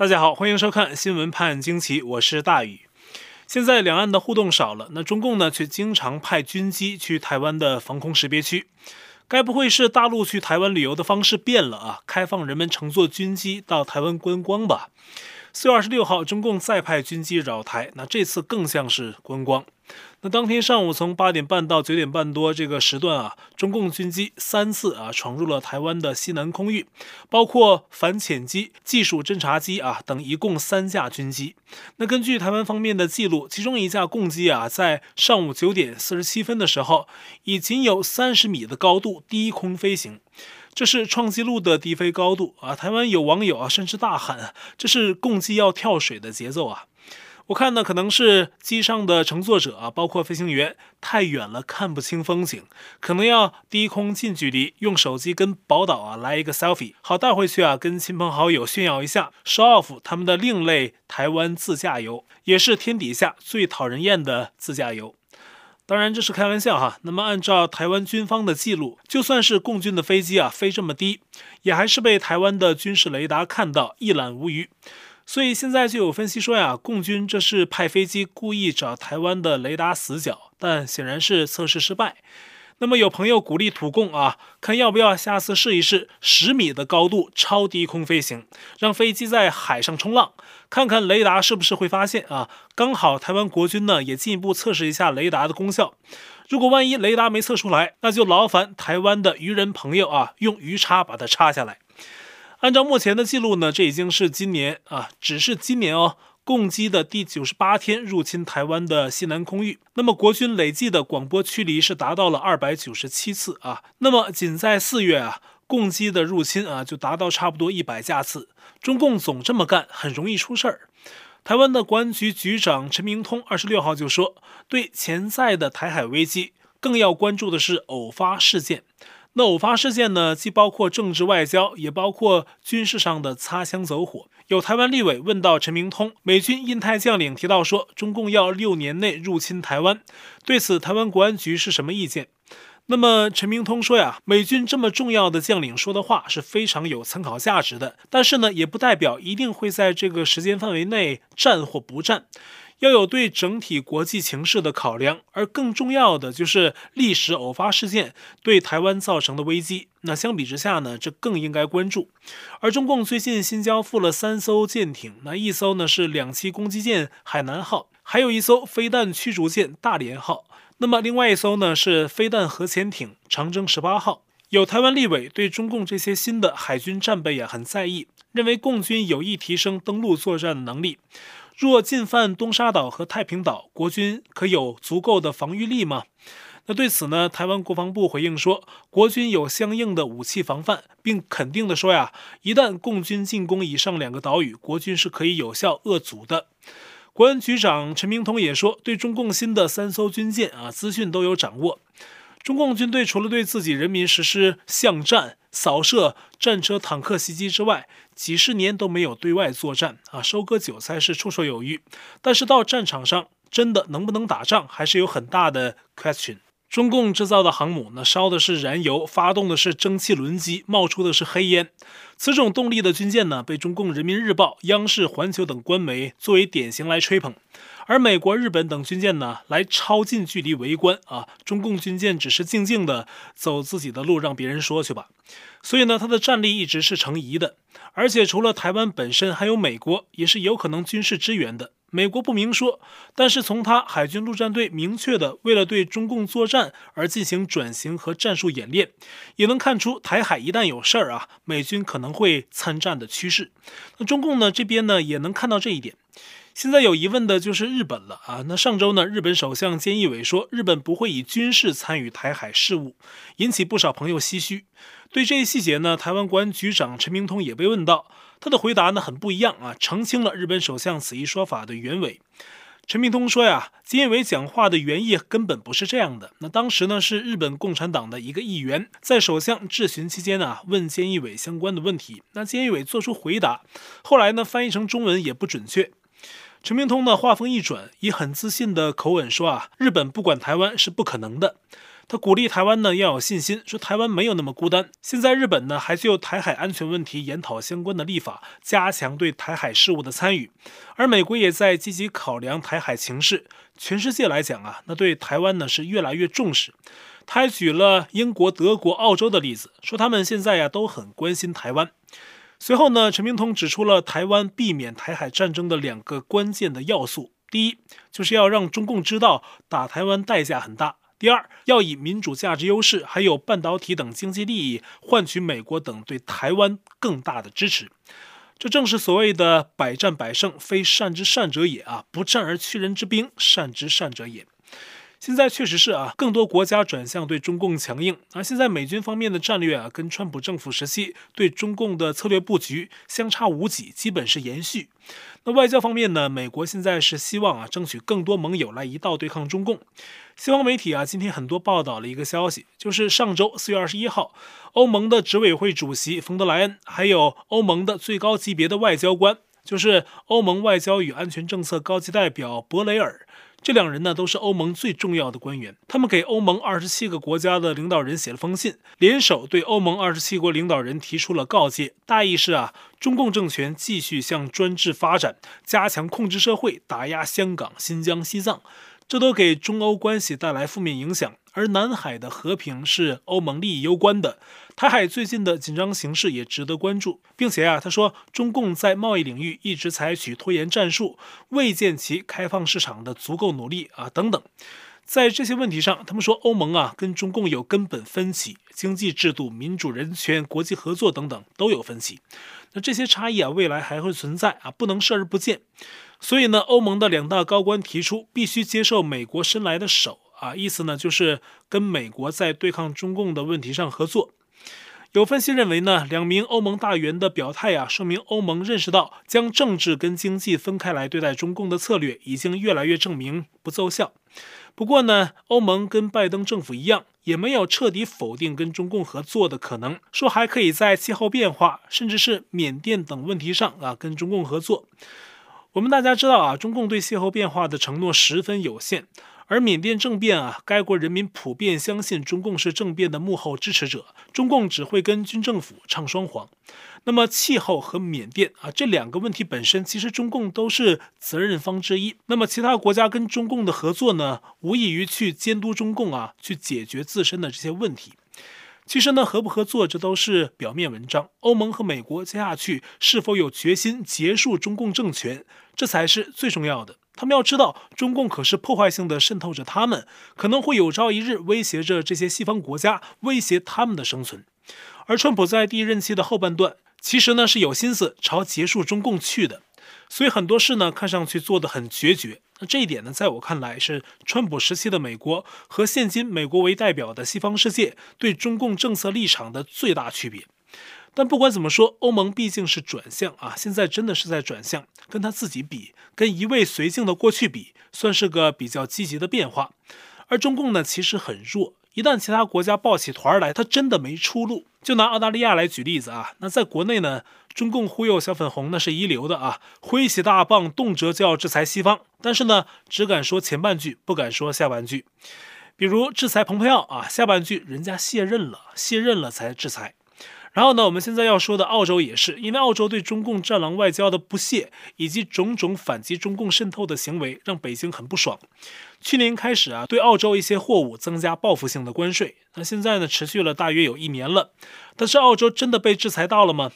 大家好，欢迎收看《新闻判惊奇》，我是大宇。现在两岸的互动少了，那中共呢却经常派军机去台湾的防空识别区，该不会是大陆去台湾旅游的方式变了啊？开放人们乘坐军机到台湾观光吧？四月二十六号，中共再派军机扰台，那这次更像是观光。那当天上午从八点半到九点半多这个时段啊，中共军机三次啊闯入了台湾的西南空域，包括反潜机、技术侦察机啊等一共三架军机。那根据台湾方面的记录，其中一架共机啊在上午九点四十七分的时候，以仅有三十米的高度低空飞行。这是创纪录的低飞高度啊！台湾有网友啊，甚至大喊：“这是共机要跳水的节奏啊！”我看呢，可能是机上的乘坐者啊，包括飞行员太远了看不清风景，可能要低空近距离用手机跟宝岛啊来一个 selfie，好带回去啊，跟亲朋好友炫耀一下，show off 他们的另类台湾自驾游，也是天底下最讨人厌的自驾游。当然这是开玩笑哈。那么按照台湾军方的记录，就算是共军的飞机啊飞这么低，也还是被台湾的军事雷达看到一览无余。所以现在就有分析说呀，共军这是派飞机故意找台湾的雷达死角，但显然是测试失败。那么有朋友鼓励土共啊，看要不要下次试一试十米的高度超低空飞行，让飞机在海上冲浪，看看雷达是不是会发现啊？刚好台湾国军呢也进一步测试一下雷达的功效。如果万一雷达没测出来，那就劳烦台湾的渔人朋友啊，用鱼叉把它叉下来。按照目前的记录呢，这已经是今年啊，只是今年哦。共机的第九十八天入侵台湾的西南空域，那么国军累计的广播驱离是达到了二百九十七次啊。那么仅在四月啊，共机的入侵啊就达到差不多一百架次。中共总这么干，很容易出事儿。台湾的国安局局长陈明通二十六号就说，对潜在的台海危机，更要关注的是偶发事件。那偶发事件呢，既包括政治外交，也包括军事上的擦枪走火。有台湾立委问到陈明通，美军印太将领提到说，中共要六年内入侵台湾，对此台湾国安局是什么意见？那么陈明通说呀，美军这么重要的将领说的话是非常有参考价值的，但是呢，也不代表一定会在这个时间范围内战或不战。要有对整体国际情势的考量，而更重要的就是历史偶发事件对台湾造成的危机。那相比之下呢，这更应该关注。而中共最近新交付了三艘舰艇，那一艘呢是两栖攻击舰海南号，还有一艘飞弹驱逐舰大连号。那么另外一艘呢是飞弹核潜艇长征十八号。有台湾立委对中共这些新的海军战备也很在意，认为共军有意提升登陆作战的能力。若进犯东沙岛和太平岛，国军可有足够的防御力吗？那对此呢，台湾国防部回应说，国军有相应的武器防范，并肯定地说呀，一旦共军进攻以上两个岛屿，国军是可以有效遏阻的。国安局长陈明通也说，对中共新的三艘军舰啊，资讯都有掌握。中共军队除了对自己人民实施巷战、扫射、战车、坦克袭击之外，几十年都没有对外作战啊，收割韭菜是绰绰有余。但是到战场上，真的能不能打仗，还是有很大的 question。中共制造的航母，呢烧的是燃油，发动的是蒸汽轮机，冒出的是黑烟。此种动力的军舰呢，被中共人民日报、央视、环球等官媒作为典型来吹捧。而美国、日本等军舰呢，来超近距离围观啊，中共军舰只是静静的走自己的路，让别人说去吧。所以呢，它的战力一直是成疑的。而且除了台湾本身，还有美国也是有可能军事支援的。美国不明说，但是从他海军陆战队明确的为了对中共作战而进行转型和战术演练，也能看出台海一旦有事儿啊，美军可能会参战的趋势。那中共呢这边呢也能看到这一点。现在有疑问的就是日本了啊！那上周呢，日本首相菅义伟说，日本不会以军事参与台海事务，引起不少朋友唏嘘。对这一细节呢，台湾国安局长陈明通也被问到，他的回答呢很不一样啊，澄清了日本首相此一说法的原委。陈明通说呀，菅义伟讲话的原意根本不是这样的。那当时呢是日本共产党的一个议员在首相质询期间呢问菅义伟相关的问题，那菅义伟做出回答，后来呢翻译成中文也不准确。陈明通的话锋一转，以很自信的口吻说：“啊，日本不管台湾是不可能的。”他鼓励台湾呢要有信心，说台湾没有那么孤单。现在日本呢还就台海安全问题研讨相关的立法，加强对台海事务的参与，而美国也在积极考量台海情势。全世界来讲啊，那对台湾呢是越来越重视。他还举了英国、德国、澳洲的例子，说他们现在呀都很关心台湾。随后呢，陈明通指出了台湾避免台海战争的两个关键的要素：第一，就是要让中共知道打台湾代价很大；第二，要以民主价值优势还有半导体等经济利益换取美国等对台湾更大的支持。这正是所谓的“百战百胜，非善之善者也”啊，不战而屈人之兵，善之善者也。现在确实是啊，更多国家转向对中共强硬而。现在美军方面的战略啊，跟川普政府时期对中共的策略布局相差无几，基本是延续。那外交方面呢，美国现在是希望啊，争取更多盟友来一道对抗中共。西方媒体啊，今天很多报道了一个消息，就是上周四月二十一号，欧盟的执委会主席冯德莱恩，还有欧盟的最高级别的外交官，就是欧盟外交与安全政策高级代表博雷尔。这两人呢，都是欧盟最重要的官员。他们给欧盟二十七个国家的领导人写了封信，联手对欧盟二十七国领导人提出了告诫。大意是啊，中共政权继续向专制发展，加强控制社会，打压香港、新疆、西藏。这都给中欧关系带来负面影响，而南海的和平是欧盟利益攸关的。台海最近的紧张形势也值得关注，并且啊，他说中共在贸易领域一直采取拖延战术，未见其开放市场的足够努力啊等等。在这些问题上，他们说欧盟啊跟中共有根本分歧，经济制度、民主人权、国际合作等等都有分歧。那这些差异啊，未来还会存在啊，不能视而不见。所以呢，欧盟的两大高官提出必须接受美国伸来的手啊，意思呢就是跟美国在对抗中共的问题上合作。有分析认为呢，两名欧盟大员的表态啊，说明欧盟认识到将政治跟经济分开来对待中共的策略已经越来越证明不奏效。不过呢，欧盟跟拜登政府一样，也没有彻底否定跟中共合作的可能，说还可以在气候变化甚至是缅甸等问题上啊跟中共合作。我们大家知道啊，中共对气候变化的承诺十分有限，而缅甸政变啊，该国人民普遍相信中共是政变的幕后支持者，中共只会跟军政府唱双簧。那么气候和缅甸啊这两个问题本身，其实中共都是责任方之一。那么其他国家跟中共的合作呢，无异于去监督中共啊，去解决自身的这些问题。其实呢，合不合作这都是表面文章。欧盟和美国接下去是否有决心结束中共政权，这才是最重要的。他们要知道，中共可是破坏性的渗透着他们，可能会有朝一日威胁着这些西方国家，威胁他们的生存。而川普在第一任期的后半段，其实呢是有心思朝结束中共去的，所以很多事呢看上去做得很决绝。那这一点呢，在我看来是川普时期的美国和现今美国为代表的西方世界对中共政策立场的最大区别。但不管怎么说，欧盟毕竟是转向啊，现在真的是在转向，跟他自己比，跟一味绥靖的过去比，算是个比较积极的变化。而中共呢，其实很弱。一旦其他国家抱起团来，他真的没出路。就拿澳大利亚来举例子啊，那在国内呢，中共忽悠小粉红那是一流的啊，挥起大棒，动辄就要制裁西方。但是呢，只敢说前半句，不敢说下半句。比如制裁蓬佩奥啊，下半句人家卸任了，卸任了才制裁。然后呢，我们现在要说的澳洲也是，因为澳洲对中共战狼外交的不屑，以及种种反击中共渗透的行为，让北京很不爽。去年开始啊，对澳洲一些货物增加报复性的关税，那现在呢，持续了大约有一年了。但是澳洲真的被制裁到了吗？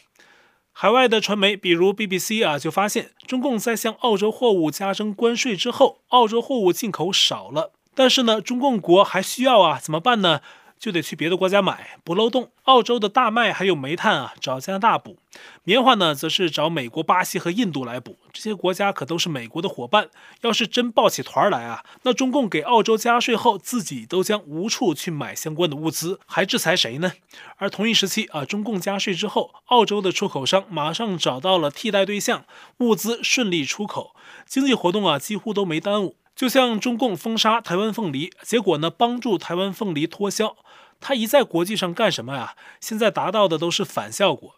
海外的传媒，比如 BBC 啊，就发现中共在向澳洲货物加征关税之后，澳洲货物进口少了。但是呢，中共国还需要啊，怎么办呢？就得去别的国家买，补漏洞。澳洲的大麦还有煤炭啊，找加拿大补；棉花呢，则是找美国、巴西和印度来补。这些国家可都是美国的伙伴。要是真抱起团来啊，那中共给澳洲加税后，自己都将无处去买相关的物资，还制裁谁呢？而同一时期啊，中共加税之后，澳洲的出口商马上找到了替代对象，物资顺利出口，经济活动啊几乎都没耽误。就像中共封杀台湾凤梨，结果呢，帮助台湾凤梨脱销。他一在国际上干什么呀？现在达到的都是反效果。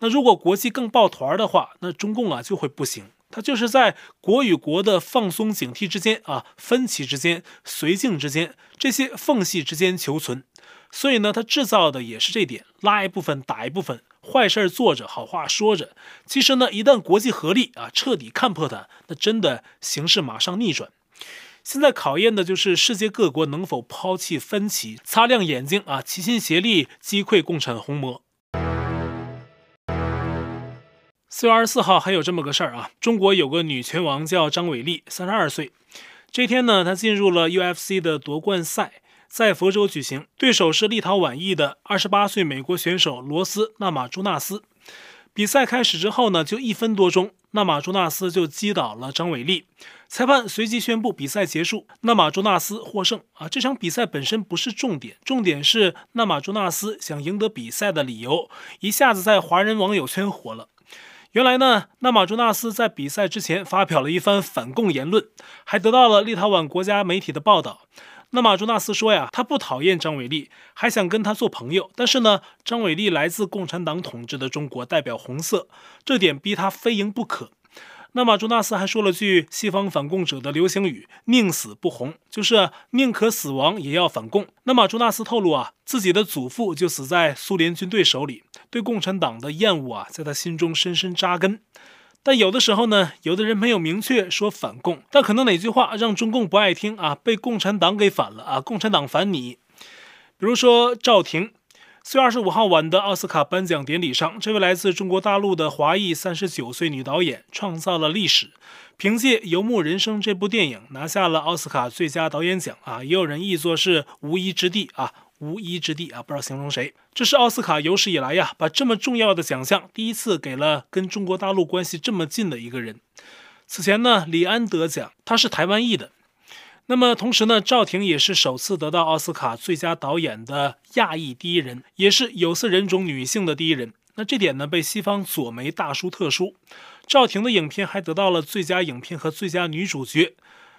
那如果国际更抱团的话，那中共啊就会不行。他就是在国与国的放松警惕之间啊，分歧之间、绥靖之间这些缝隙之间求存。所以呢，它制造的也是这点，拉一部分打一部分，坏事做着，好话说着。其实呢，一旦国际合力啊，彻底看破它，那真的形势马上逆转。现在考验的就是世界各国能否抛弃分歧，擦亮眼睛啊，齐心协力击溃共产红魔。四月二十四号还有这么个事儿啊，中国有个女拳王叫张伟丽，三十二岁。这天呢，她进入了 UFC 的夺冠赛，在佛州举行，对手是立陶宛裔的二十八岁美国选手罗斯纳马朱纳斯。比赛开始之后呢，就一分多钟，纳马朱纳斯就击倒了张伟丽。裁判随即宣布比赛结束，纳马朱纳斯获胜啊！这场比赛本身不是重点，重点是纳马朱纳斯想赢得比赛的理由，一下子在华人网友圈火了。原来呢，纳马朱纳斯在比赛之前发表了一番反共言论，还得到了立陶宛国家媒体的报道。那马朱纳斯说呀，他不讨厌张伟丽，还想跟他做朋友，但是呢，张伟丽来自共产党统治的中国，代表红色，这点逼他非赢不可。那马朱纳斯还说了句西方反共者的流行语：“宁死不红”，就是宁可死亡也要反共。那马朱纳斯透露啊，自己的祖父就死在苏联军队手里，对共产党的厌恶啊，在他心中深深扎根。但有的时候呢，有的人没有明确说反共，但可能哪句话让中共不爱听啊，被共产党给反了啊，共产党反你。比如说赵婷。四月二十五号晚的奥斯卡颁奖典礼上，这位来自中国大陆的华裔三十九岁女导演创造了历史，凭借《游牧人生》这部电影拿下了奥斯卡最佳导演奖啊！也有人译作是“无依之地”啊，“无依之地”啊，不知道形容谁。这是奥斯卡有史以来呀，把这么重要的奖项第一次给了跟中国大陆关系这么近的一个人。此前呢，李安得奖，他是台湾裔的。那么同时呢，赵婷也是首次得到奥斯卡最佳导演的亚裔第一人，也是有色人种女性的第一人。那这点呢，被西方左媒大书特书。赵婷的影片还得到了最佳影片和最佳女主角，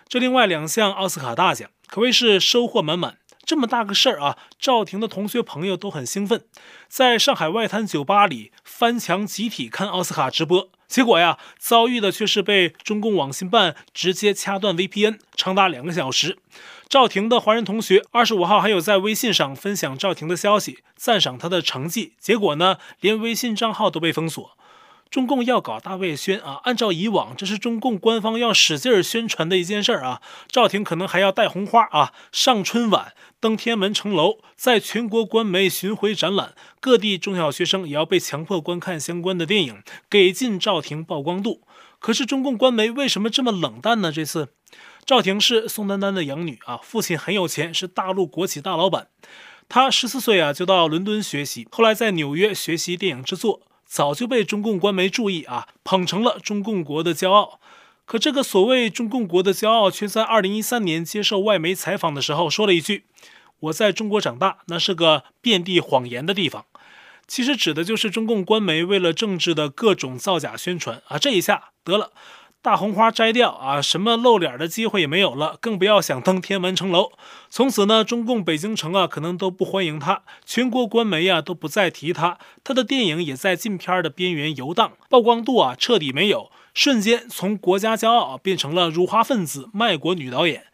这另外两项奥斯卡大奖，可谓是收获满满。这么大个事儿啊，赵婷的同学朋友都很兴奋，在上海外滩酒吧里翻墙集体看奥斯卡直播，结果呀，遭遇的却是被中共网信办直接掐断 VPN，长达两个小时。赵婷的华人同学二十五号还有在微信上分享赵婷的消息，赞赏她的成绩，结果呢，连微信账号都被封锁。中共要搞大外宣啊！按照以往，这是中共官方要使劲宣传的一件事儿啊。赵婷可能还要带红花啊，上春晚，登天安门城楼，在全国官媒巡回展览，各地中小学生也要被强迫观看相关的电影，给进赵婷曝光度。可是中共官媒为什么这么冷淡呢？这次，赵婷是宋丹丹的养女啊，父亲很有钱，是大陆国企大老板。她十四岁啊就到伦敦学习，后来在纽约学习电影制作。早就被中共官媒注意啊，捧成了中共国的骄傲。可这个所谓中共国的骄傲，却在二零一三年接受外媒采访的时候说了一句：“我在中国长大，那是个遍地谎言的地方。”其实指的就是中共官媒为了政治的各种造假宣传啊。这一下得了。大红花摘掉啊，什么露脸的机会也没有了，更不要想登天安门城楼。从此呢，中共北京城啊，可能都不欢迎他，全国官媒啊都不再提他，他的电影也在禁片的边缘游荡，曝光度啊彻底没有，瞬间从国家骄傲变成了辱华分子、卖国女导演，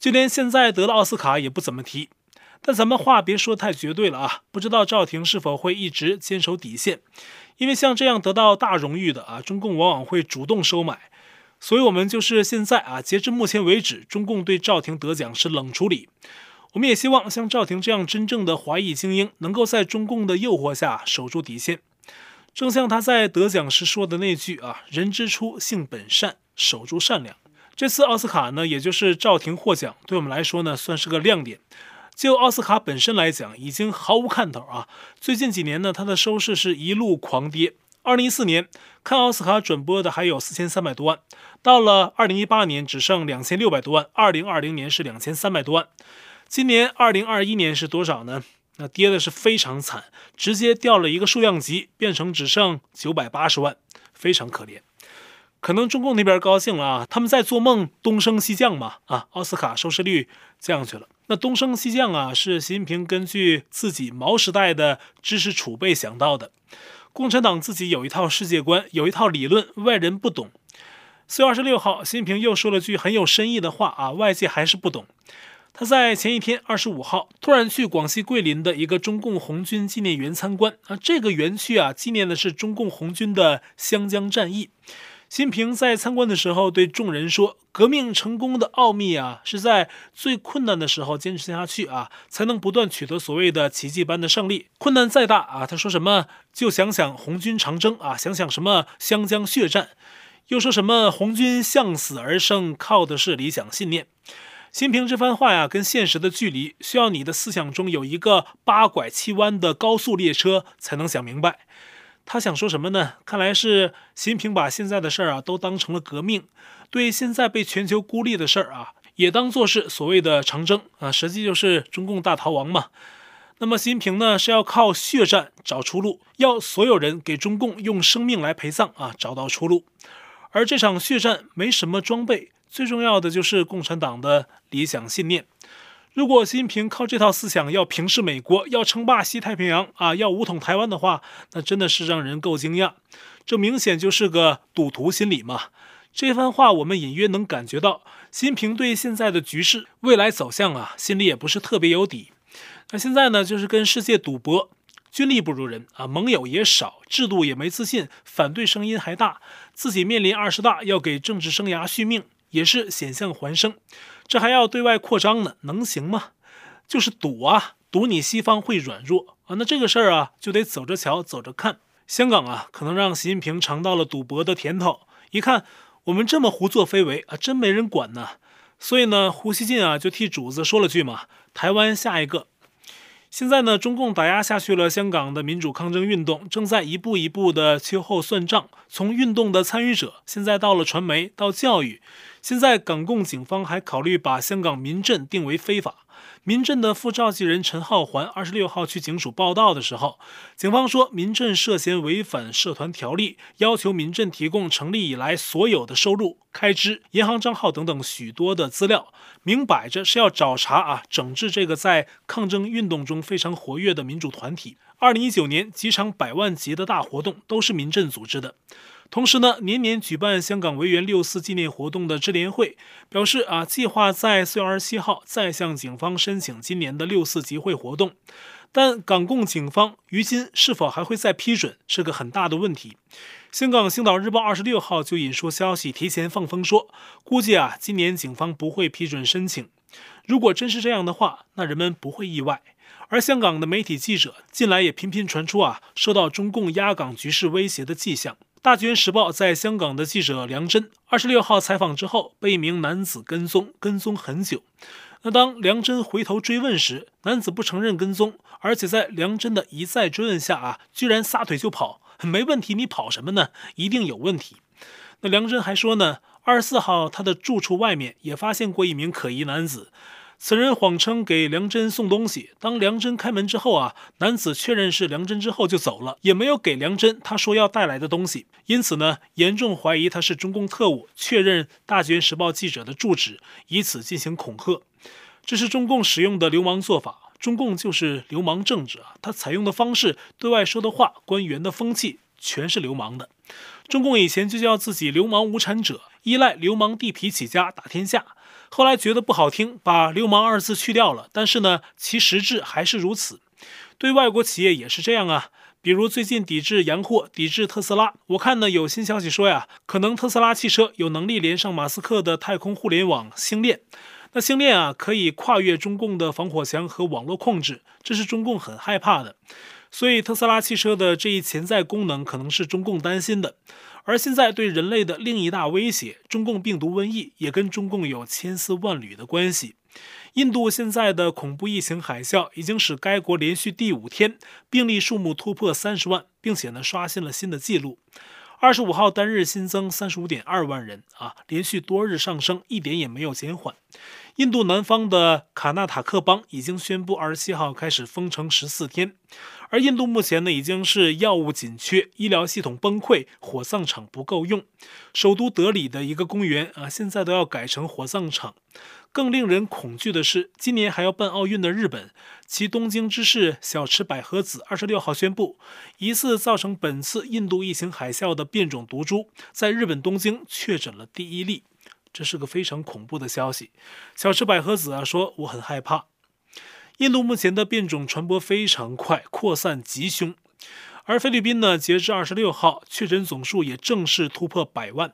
就连现在得了奥斯卡也不怎么提。但咱们话别说太绝对了啊，不知道赵婷是否会一直坚守底线，因为像这样得到大荣誉的啊，中共往往会主动收买。所以，我们就是现在啊，截至目前为止，中共对赵婷得奖是冷处理。我们也希望像赵婷这样真正的华裔精英，能够在中共的诱惑下守住底线。正像他在得奖时说的那句啊：“人之初，性本善，守住善良。”这次奥斯卡呢，也就是赵婷获奖，对我们来说呢，算是个亮点。就奥斯卡本身来讲，已经毫无看头啊。最近几年呢，它的收视是一路狂跌。二零一四年看奥斯卡转播的还有四千三百多万，到了二零一八年只剩两千六百多万，二零二零年是两千三百多万，今年二零二一年是多少呢？那跌的是非常惨，直接掉了一个数量级，变成只剩九百八十万，非常可怜。可能中共那边高兴了啊，他们在做梦东升西降嘛啊，奥斯卡收视率降去了。那东升西降啊，是习近平根据自己毛时代的知识储备想到的。共产党自己有一套世界观，有一套理论，外人不懂。四月二十六号，习近平又说了句很有深意的话啊，外界还是不懂。他在前一天二十五号突然去广西桂林的一个中共红军纪念园参观啊，这个园区啊纪念的是中共红军的湘江战役。习近平在参观的时候对众人说：“革命成功的奥秘啊，是在最困难的时候坚持下去啊，才能不断取得所谓的奇迹般的胜利。困难再大啊，他说什么就想想红军长征啊，想想什么湘江血战。”又说什么红军向死而生，靠的是理想信念。习近平这番话呀，跟现实的距离，需要你的思想中有一个八拐七弯的高速列车才能想明白。他想说什么呢？看来是习近平把现在的事儿啊都当成了革命，对现在被全球孤立的事儿啊，也当作是所谓的长征啊，实际就是中共大逃亡嘛。那么习近平呢，是要靠血战找出路，要所有人给中共用生命来陪葬啊，找到出路。而这场血战没什么装备，最重要的就是共产党的理想信念。如果习近平靠这套思想要平视美国，要称霸西太平洋啊，要武统台湾的话，那真的是让人够惊讶。这明显就是个赌徒心理嘛。这番话我们隐约能感觉到，习近平对现在的局势、未来走向啊，心里也不是特别有底。那现在呢，就是跟世界赌博。军力不如人啊，盟友也少，制度也没自信，反对声音还大，自己面临二十大要给政治生涯续命，也是险象环生。这还要对外扩张呢，能行吗？就是赌啊，赌你西方会软弱啊。那这个事儿啊，就得走着瞧，走着看。香港啊，可能让习近平尝到了赌博的甜头。一看我们这么胡作非为啊，真没人管呢。所以呢，胡锡进啊，就替主子说了句嘛：“台湾下一个。”现在呢，中共打压下去了香港的民主抗争运动，正在一步一步的秋后算账。从运动的参与者，现在到了传媒，到教育，现在港共警方还考虑把香港民阵定为非法。民政的副召集人陈浩环二十六号去警署报到的时候，警方说民政涉嫌违反社团条例，要求民政提供成立以来所有的收入、开支、银行账号等等许多的资料，明摆着是要找茬啊，整治这个在抗争运动中非常活跃的民主团体。二零一九年几场百万级的大活动都是民政组织的。同时呢，年年举办香港维园六四纪念活动的支联会表示啊，计划在四月二十七号再向警方申请今年的六四集会活动，但港共警方于今是否还会再批准，是个很大的问题。香港星岛日报二十六号就引述消息提前放风说，估计啊，今年警方不会批准申请。如果真是这样的话，那人们不会意外。而香港的媒体记者近来也频频传出啊，受到中共压港局势威胁的迹象。大纪元时报在香港的记者梁真二十六号采访之后，被一名男子跟踪，跟踪很久。那当梁真回头追问时，男子不承认跟踪，而且在梁真的一再追问下啊，居然撒腿就跑。没问题，你跑什么呢？一定有问题。那梁真还说呢，二十四号他的住处外面也发现过一名可疑男子。此人谎称给梁真送东西，当梁真开门之后啊，男子确认是梁真之后就走了，也没有给梁真他说要带来的东西。因此呢，严重怀疑他是中共特务，确认大纪元时报记者的住址，以此进行恐吓。这是中共使用的流氓做法，中共就是流氓政治啊，他采用的方式、对外说的话、官员的风气，全是流氓的。中共以前就叫自己流氓无产者，依赖流氓地痞起家打天下。后来觉得不好听，把“流氓”二字去掉了。但是呢，其实质还是如此。对外国企业也是这样啊。比如最近抵制洋货，抵制特斯拉。我看呢，有新消息说呀，可能特斯拉汽车有能力连上马斯克的太空互联网星链。那星链啊，可以跨越中共的防火墙和网络控制，这是中共很害怕的。所以特斯拉汽车的这一潜在功能，可能是中共担心的。而现在对人类的另一大威胁，中共病毒瘟疫，也跟中共有千丝万缕的关系。印度现在的恐怖疫情海啸，已经使该国连续第五天病例数目突破三十万，并且呢刷新了新的纪录。二十五号单日新增三十五点二万人啊，连续多日上升，一点也没有减缓。印度南方的卡纳塔克邦已经宣布二十七号开始封城十四天，而印度目前呢已经是药物紧缺、医疗系统崩溃、火葬场不够用。首都德里的一个公园啊，现在都要改成火葬场。更令人恐惧的是，今年还要办奥运的日本，其东京知事小池百合子二十六号宣布，疑似造成本次印度疫情海啸的变种毒株在日本东京确诊了第一例，这是个非常恐怖的消息。小池百合子啊说，我很害怕。印度目前的变种传播非常快，扩散极凶，而菲律宾呢，截至二十六号确诊总数也正式突破百万。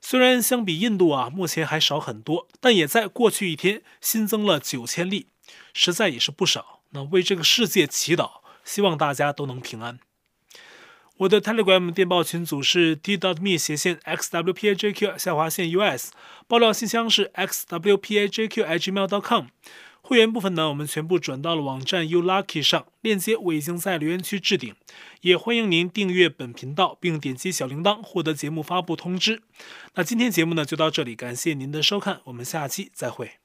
虽然相比印度啊，目前还少很多，但也在过去一天新增了九千例，实在也是不少。那为这个世界祈祷，希望大家都能平安。我的 Telegram 电报群组是 t.me 斜线 xwpajq 下划线 us，爆料信箱是 xwpajq@gmail.com。会员部分呢，我们全部转到了网站 ulucky 上，链接我已经在留言区置顶，也欢迎您订阅本频道，并点击小铃铛获得节目发布通知。那今天节目呢就到这里，感谢您的收看，我们下期再会。